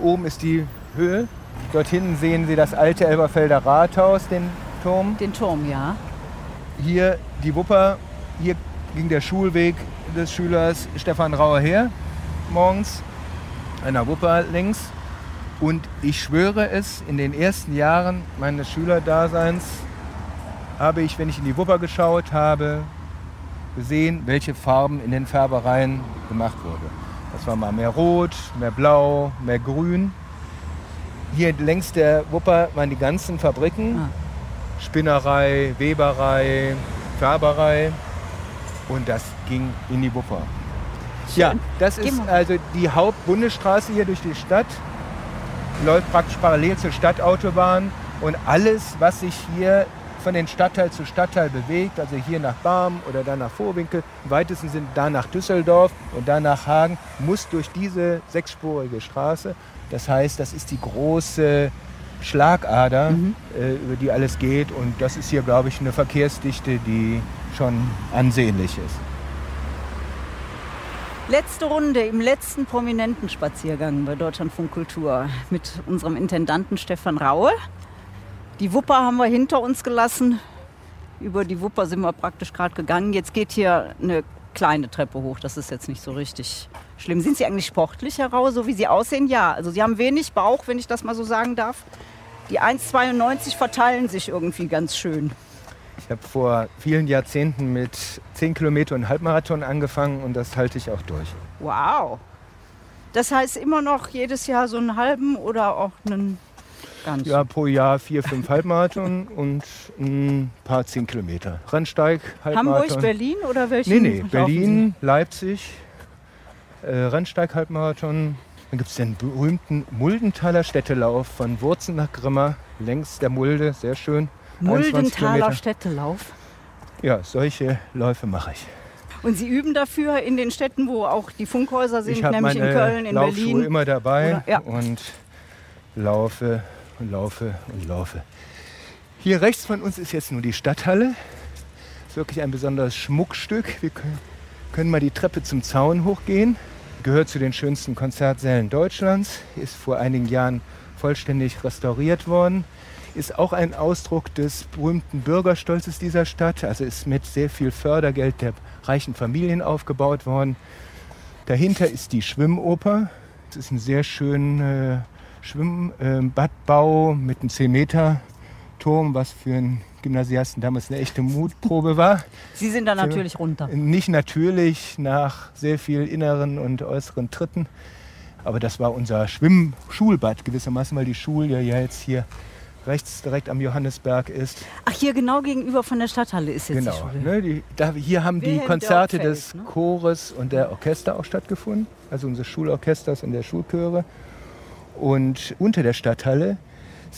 Oben ist die Höhe. Dort hinten sehen Sie das alte Elberfelder Rathaus, den Turm. Den Turm, ja. Hier die Wupper, hier ging der Schulweg des Schülers Stefan Rauer her, morgens einer Wupper links. Und ich schwöre es, in den ersten Jahren meines Schülerdaseins habe ich, wenn ich in die Wupper geschaut habe, gesehen, welche Farben in den Färbereien gemacht wurden. Das war mal mehr Rot, mehr Blau, mehr Grün. Hier längs der Wupper waren die ganzen Fabriken. Ah. Spinnerei, Weberei, Färberei. Und das ging in die Wupper. Schön. Ja, das ist also die Hauptbundesstraße hier durch die Stadt. Läuft praktisch parallel zur Stadtautobahn. Und alles, was sich hier von den Stadtteil zu Stadtteil bewegt, also hier nach Barm oder dann nach Vorwinkel, im weitesten Sinne da nach Düsseldorf und dann nach Hagen, muss durch diese sechsspurige Straße. Das heißt, das ist die große Schlagader, mhm. äh, über die alles geht. Und das ist hier, glaube ich, eine Verkehrsdichte, die schon ansehnlich ist. Letzte Runde im letzten prominenten Spaziergang bei Deutschlandfunk Kultur mit unserem Intendanten Stefan Raue. Die Wupper haben wir hinter uns gelassen. Über die Wupper sind wir praktisch gerade gegangen. Jetzt geht hier eine kleine Treppe hoch. Das ist jetzt nicht so richtig schlimm. Sind Sie eigentlich sportlich, Herr Raue, so wie Sie aussehen? Ja. Also Sie haben wenig Bauch, wenn ich das mal so sagen darf. Die 1,92 verteilen sich irgendwie ganz schön. Ich habe vor vielen Jahrzehnten mit 10 Kilometer und Halbmarathon angefangen und das halte ich auch durch. Wow. Das heißt immer noch jedes Jahr so einen halben oder auch einen ganzen? Ja, pro Jahr vier, fünf Halbmarathon und ein paar 10 Kilometer. Rennsteig, Halbmarathon. Hamburg, Berlin oder welchen? Nee, nee, Berlin, Leipzig, äh, Rennsteig, Halbmarathon. Dann gibt es den berühmten Muldenthaler Städtelauf von Wurzen nach Grimma, längs der Mulde, sehr schön. Muldenthaler Städtelauf. Ja, solche Läufe mache ich. Und Sie üben dafür in den Städten, wo auch die Funkhäuser sind, ich nämlich in Köln, in Laufschuhe Berlin. immer dabei Oder, ja. und laufe und laufe und laufe. Hier rechts von uns ist jetzt nur die Stadthalle. Das ist wirklich ein besonderes Schmuckstück. Wir können, können mal die Treppe zum Zaun hochgehen. Gehört zu den schönsten Konzertsälen Deutschlands. Ist vor einigen Jahren vollständig restauriert worden ist auch ein Ausdruck des berühmten Bürgerstolzes dieser Stadt. Also ist mit sehr viel Fördergeld der reichen Familien aufgebaut worden. Dahinter ist die Schwimmoper. Es ist ein sehr schöner äh, Schwimmbadbau äh, mit einem 10-Meter-Turm, was für einen Gymnasiasten damals eine echte Mutprobe war. Sie sind da natürlich runter. Nicht natürlich, nach sehr viel inneren und äußeren Tritten. Aber das war unser Schwimmschulbad gewissermaßen, weil die Schule ja jetzt hier rechts direkt am Johannesberg ist. Ach, hier genau gegenüber von der Stadthalle ist jetzt genau, die Schule. Ne, die, da, hier haben die Konzerte des ne? Chores und der Orchester auch stattgefunden, also unseres Schulorchesters und der Schulchöre. Und unter der Stadthalle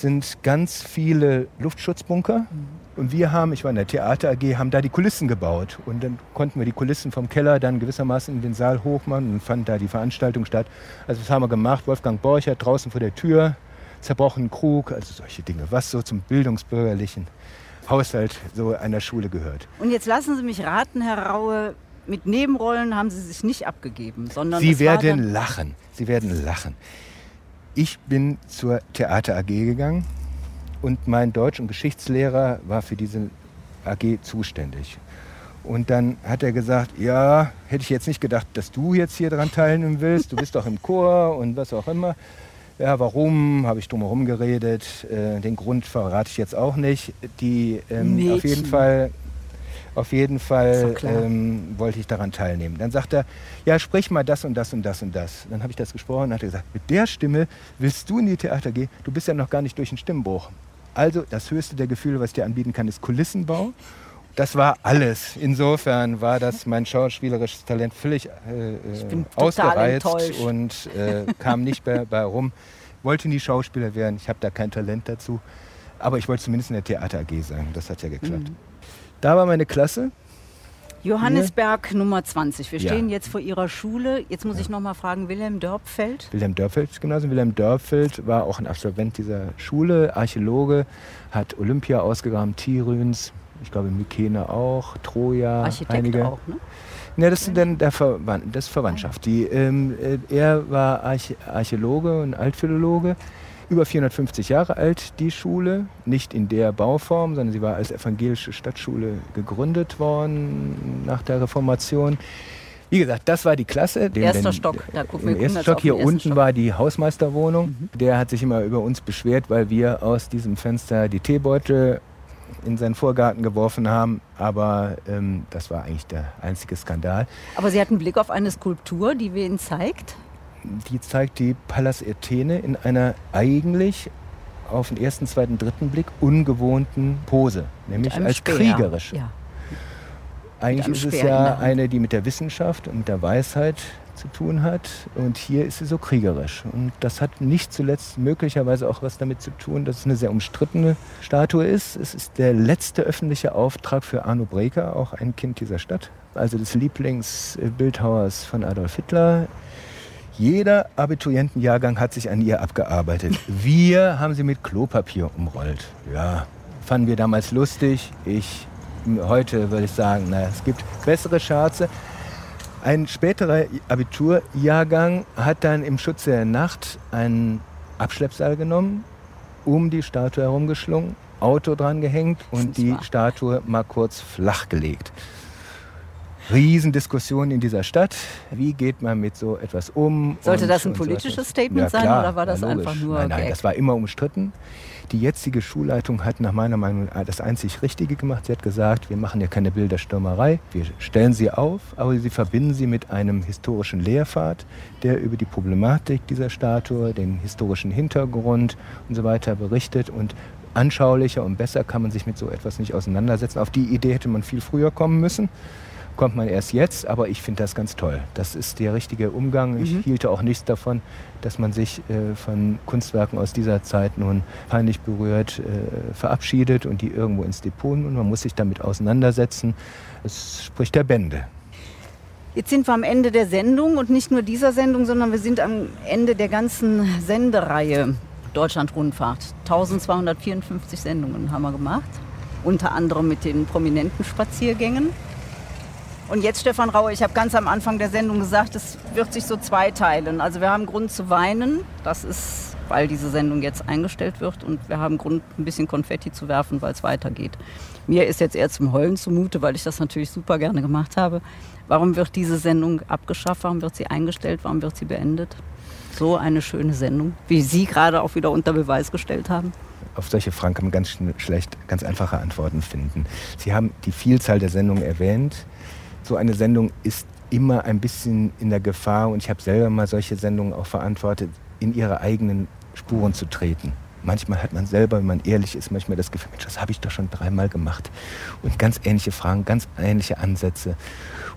sind ganz viele Luftschutzbunker. Mhm. Und wir haben, ich war in der Theater AG, haben da die Kulissen gebaut. Und dann konnten wir die Kulissen vom Keller dann gewissermaßen in den Saal hochmachen und fand da die Veranstaltung statt. Also das haben wir gemacht. Wolfgang Borchert draußen vor der Tür zerbrochenen Krug, also solche Dinge, was so zum bildungsbürgerlichen Haushalt so einer Schule gehört. Und jetzt lassen Sie mich raten, Herr Raue, mit Nebenrollen haben Sie sich nicht abgegeben, sondern Sie werden lachen. Sie werden lachen. Ich bin zur Theater AG gegangen und mein Deutsch- und Geschichtslehrer war für diese AG zuständig. Und dann hat er gesagt, ja, hätte ich jetzt nicht gedacht, dass du jetzt hier dran teilnehmen willst. Du bist doch im Chor und was auch immer. Ja, warum? Habe ich drumherum geredet. Äh, den Grund verrate ich jetzt auch nicht. Die ähm, auf jeden Fall, auf jeden Fall ähm, wollte ich daran teilnehmen. Dann sagt er, ja, sprich mal das und das und das und das. Dann habe ich das gesprochen und hat er gesagt, mit der Stimme willst du in die Theater gehen? Du bist ja noch gar nicht durch den Stimmbruch. Also das höchste der Gefühle, was ich dir anbieten kann, ist Kulissenbau das war alles. Insofern war das mein schauspielerisches Talent völlig äh, äh ausgereizt und äh, kam nicht mehr bei rum. Wollte nie Schauspieler werden, ich habe da kein Talent dazu. Aber ich wollte zumindest in der Theater AG sein. Das hat ja geklappt. Mhm. Da war meine Klasse. Johannesberg Hier. Nummer 20. Wir stehen ja. jetzt vor Ihrer Schule. Jetzt muss ja. ich noch mal fragen, Wilhelm Dörpfeld? Wilhelm Dörpfeld, Gymnasium. Wilhelm Dörpfeld war auch ein Absolvent dieser Schule, Archäologe, hat Olympia ausgegraben, Tirüns, ich glaube Mykene auch, Troja, Architekt einige. auch, ne? Ja, das ist dann der Verwand, das Verwandtschaft. Die, ähm, äh, er war Arch Archäologe und Altphilologe, über 450 Jahre alt, die Schule. Nicht in der Bauform, sondern sie war als evangelische Stadtschule gegründet worden nach der Reformation. Wie gesagt, das war die Klasse. Den, erster Stock, da gucken wir ersten Stock. Hier unten Stock. war die Hausmeisterwohnung. Mhm. Der hat sich immer über uns beschwert, weil wir aus diesem Fenster die Teebeutel in seinen Vorgarten geworfen haben. Aber ähm, das war eigentlich der einzige Skandal. Aber Sie hatten Blick auf eine Skulptur, die wir Ihnen zeigt? Die zeigt die Pallas Athene in einer eigentlich auf den ersten, zweiten, dritten Blick ungewohnten Pose, nämlich als Speer. kriegerische. Ja. Eigentlich ist es ja eine, die mit der Wissenschaft und mit der Weisheit zu tun hat. Und hier ist sie so kriegerisch. Und das hat nicht zuletzt möglicherweise auch was damit zu tun, dass es eine sehr umstrittene Statue ist. Es ist der letzte öffentliche Auftrag für Arno Breker, auch ein Kind dieser Stadt, also des Lieblingsbildhauers von Adolf Hitler. Jeder Abiturientenjahrgang hat sich an ihr abgearbeitet. Wir haben sie mit Klopapier umrollt. Ja, fanden wir damals lustig. Ich heute würde ich sagen, na, es gibt bessere Scherze. Ein späterer Abiturjahrgang hat dann im Schutze der Nacht einen Abschleppseil genommen, um die Statue herumgeschlungen, Auto dran gehängt und die Statue mal kurz flach gelegt. Riesendiskussion in dieser Stadt. Wie geht man mit so etwas um? Sollte das ein politisches Statement ja, sein oder war das ja, einfach nur? Nein, nein, Gag? das war immer umstritten. Die jetzige Schulleitung hat nach meiner Meinung das einzig Richtige gemacht. Sie hat gesagt, wir machen ja keine Bilderstürmerei, wir stellen sie auf, aber sie verbinden sie mit einem historischen Lehrpfad, der über die Problematik dieser Statue, den historischen Hintergrund und so weiter berichtet und anschaulicher und besser kann man sich mit so etwas nicht auseinandersetzen. Auf die Idee hätte man viel früher kommen müssen kommt man erst jetzt, aber ich finde das ganz toll. Das ist der richtige Umgang. Ich mhm. hielte auch nichts davon, dass man sich äh, von Kunstwerken aus dieser Zeit nun peinlich berührt äh, verabschiedet und die irgendwo ins Depot und man muss sich damit auseinandersetzen. Es spricht der Bände. Jetzt sind wir am Ende der Sendung und nicht nur dieser Sendung, sondern wir sind am Ende der ganzen Sendereihe Deutschlandrundfahrt. 1254 Sendungen haben wir gemacht, unter anderem mit den prominenten Spaziergängen. Und jetzt, Stefan Raue, ich habe ganz am Anfang der Sendung gesagt, es wird sich so zweiteilen. Also wir haben Grund zu weinen, das ist, weil diese Sendung jetzt eingestellt wird. Und wir haben Grund, ein bisschen Konfetti zu werfen, weil es weitergeht. Mir ist jetzt eher zum Heulen zumute, weil ich das natürlich super gerne gemacht habe. Warum wird diese Sendung abgeschafft? Warum wird sie eingestellt? Warum wird sie beendet? So eine schöne Sendung, wie Sie gerade auch wieder unter Beweis gestellt haben auf solche Fragen kann man ganz schlecht ganz einfache Antworten finden. Sie haben die Vielzahl der Sendungen erwähnt so eine Sendung ist immer ein bisschen in der Gefahr, und ich habe selber mal solche Sendungen auch verantwortet, in ihre eigenen Spuren zu treten. Manchmal hat man selber, wenn man ehrlich ist, manchmal das Gefühl, Mensch, das habe ich doch schon dreimal gemacht. Und ganz ähnliche Fragen, ganz ähnliche Ansätze.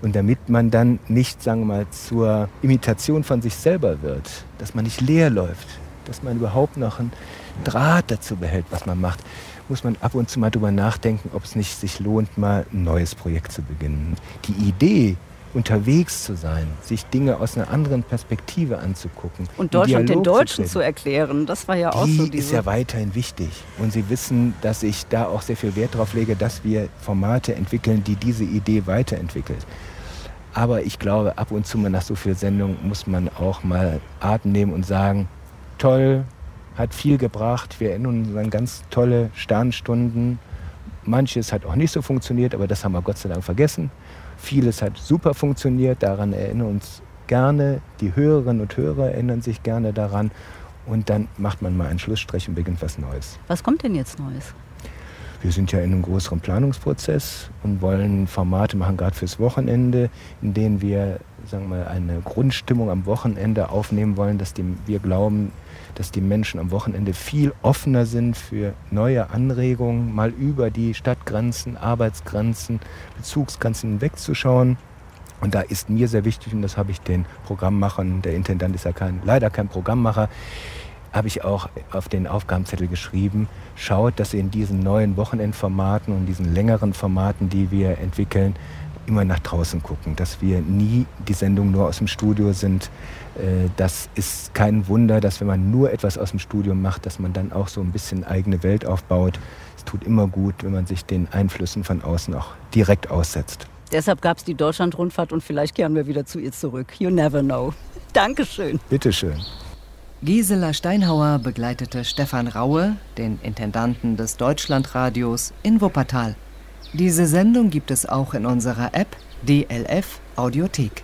Und damit man dann nicht, sagen wir mal, zur Imitation von sich selber wird, dass man nicht leer läuft, dass man überhaupt noch einen Draht dazu behält, was man macht, muss man ab und zu mal darüber nachdenken, ob es nicht sich lohnt, mal ein neues Projekt zu beginnen. Die Idee, unterwegs zu sein, sich Dinge aus einer anderen Perspektive anzugucken. Und Deutschland den Deutschen zu, zu, erklären, das war ja auch die so. Die ist ja weiterhin wichtig. Und Sie wissen, dass ich da auch sehr viel Wert darauf lege, dass wir Formate entwickeln, die diese Idee weiterentwickelt. Aber ich glaube, ab und zu mal nach so viel Sendung muss man auch mal Atem nehmen und sagen, toll, hat viel gebracht. Wir erinnern uns an ganz tolle Sternstunden. Manches hat auch nicht so funktioniert, aber das haben wir Gott sei Dank vergessen. Vieles hat super funktioniert, daran erinnern uns gerne. Die Hörerinnen und Hörer erinnern sich gerne daran. Und dann macht man mal einen Schlussstrich und beginnt was Neues. Was kommt denn jetzt Neues? Wir sind ja in einem größeren Planungsprozess und wollen Formate machen, gerade fürs Wochenende, in denen wir sagen wir mal, eine Grundstimmung am Wochenende aufnehmen wollen, dass die, wir glauben, dass die Menschen am Wochenende viel offener sind für neue Anregungen, mal über die Stadtgrenzen, Arbeitsgrenzen, Bezugsgrenzen hinwegzuschauen. Und da ist mir sehr wichtig, und das habe ich den Programmmachern, der Intendant ist ja kein, leider kein Programmmacher, habe ich auch auf den Aufgabenzettel geschrieben, schaut, dass ihr in diesen neuen Wochenendformaten und diesen längeren Formaten, die wir entwickeln, immer nach draußen gucken, dass wir nie die Sendung nur aus dem Studio sind. Äh, das ist kein Wunder, dass wenn man nur etwas aus dem Studio macht, dass man dann auch so ein bisschen eigene Welt aufbaut. Es tut immer gut, wenn man sich den Einflüssen von außen auch direkt aussetzt. Deshalb gab es die Deutschlandrundfahrt und vielleicht kehren wir wieder zu ihr zurück. You never know. Dankeschön. Bitteschön. Gisela Steinhauer begleitete Stefan Raue, den Intendanten des Deutschlandradios, in Wuppertal. Diese Sendung gibt es auch in unserer App DLF Audiothek.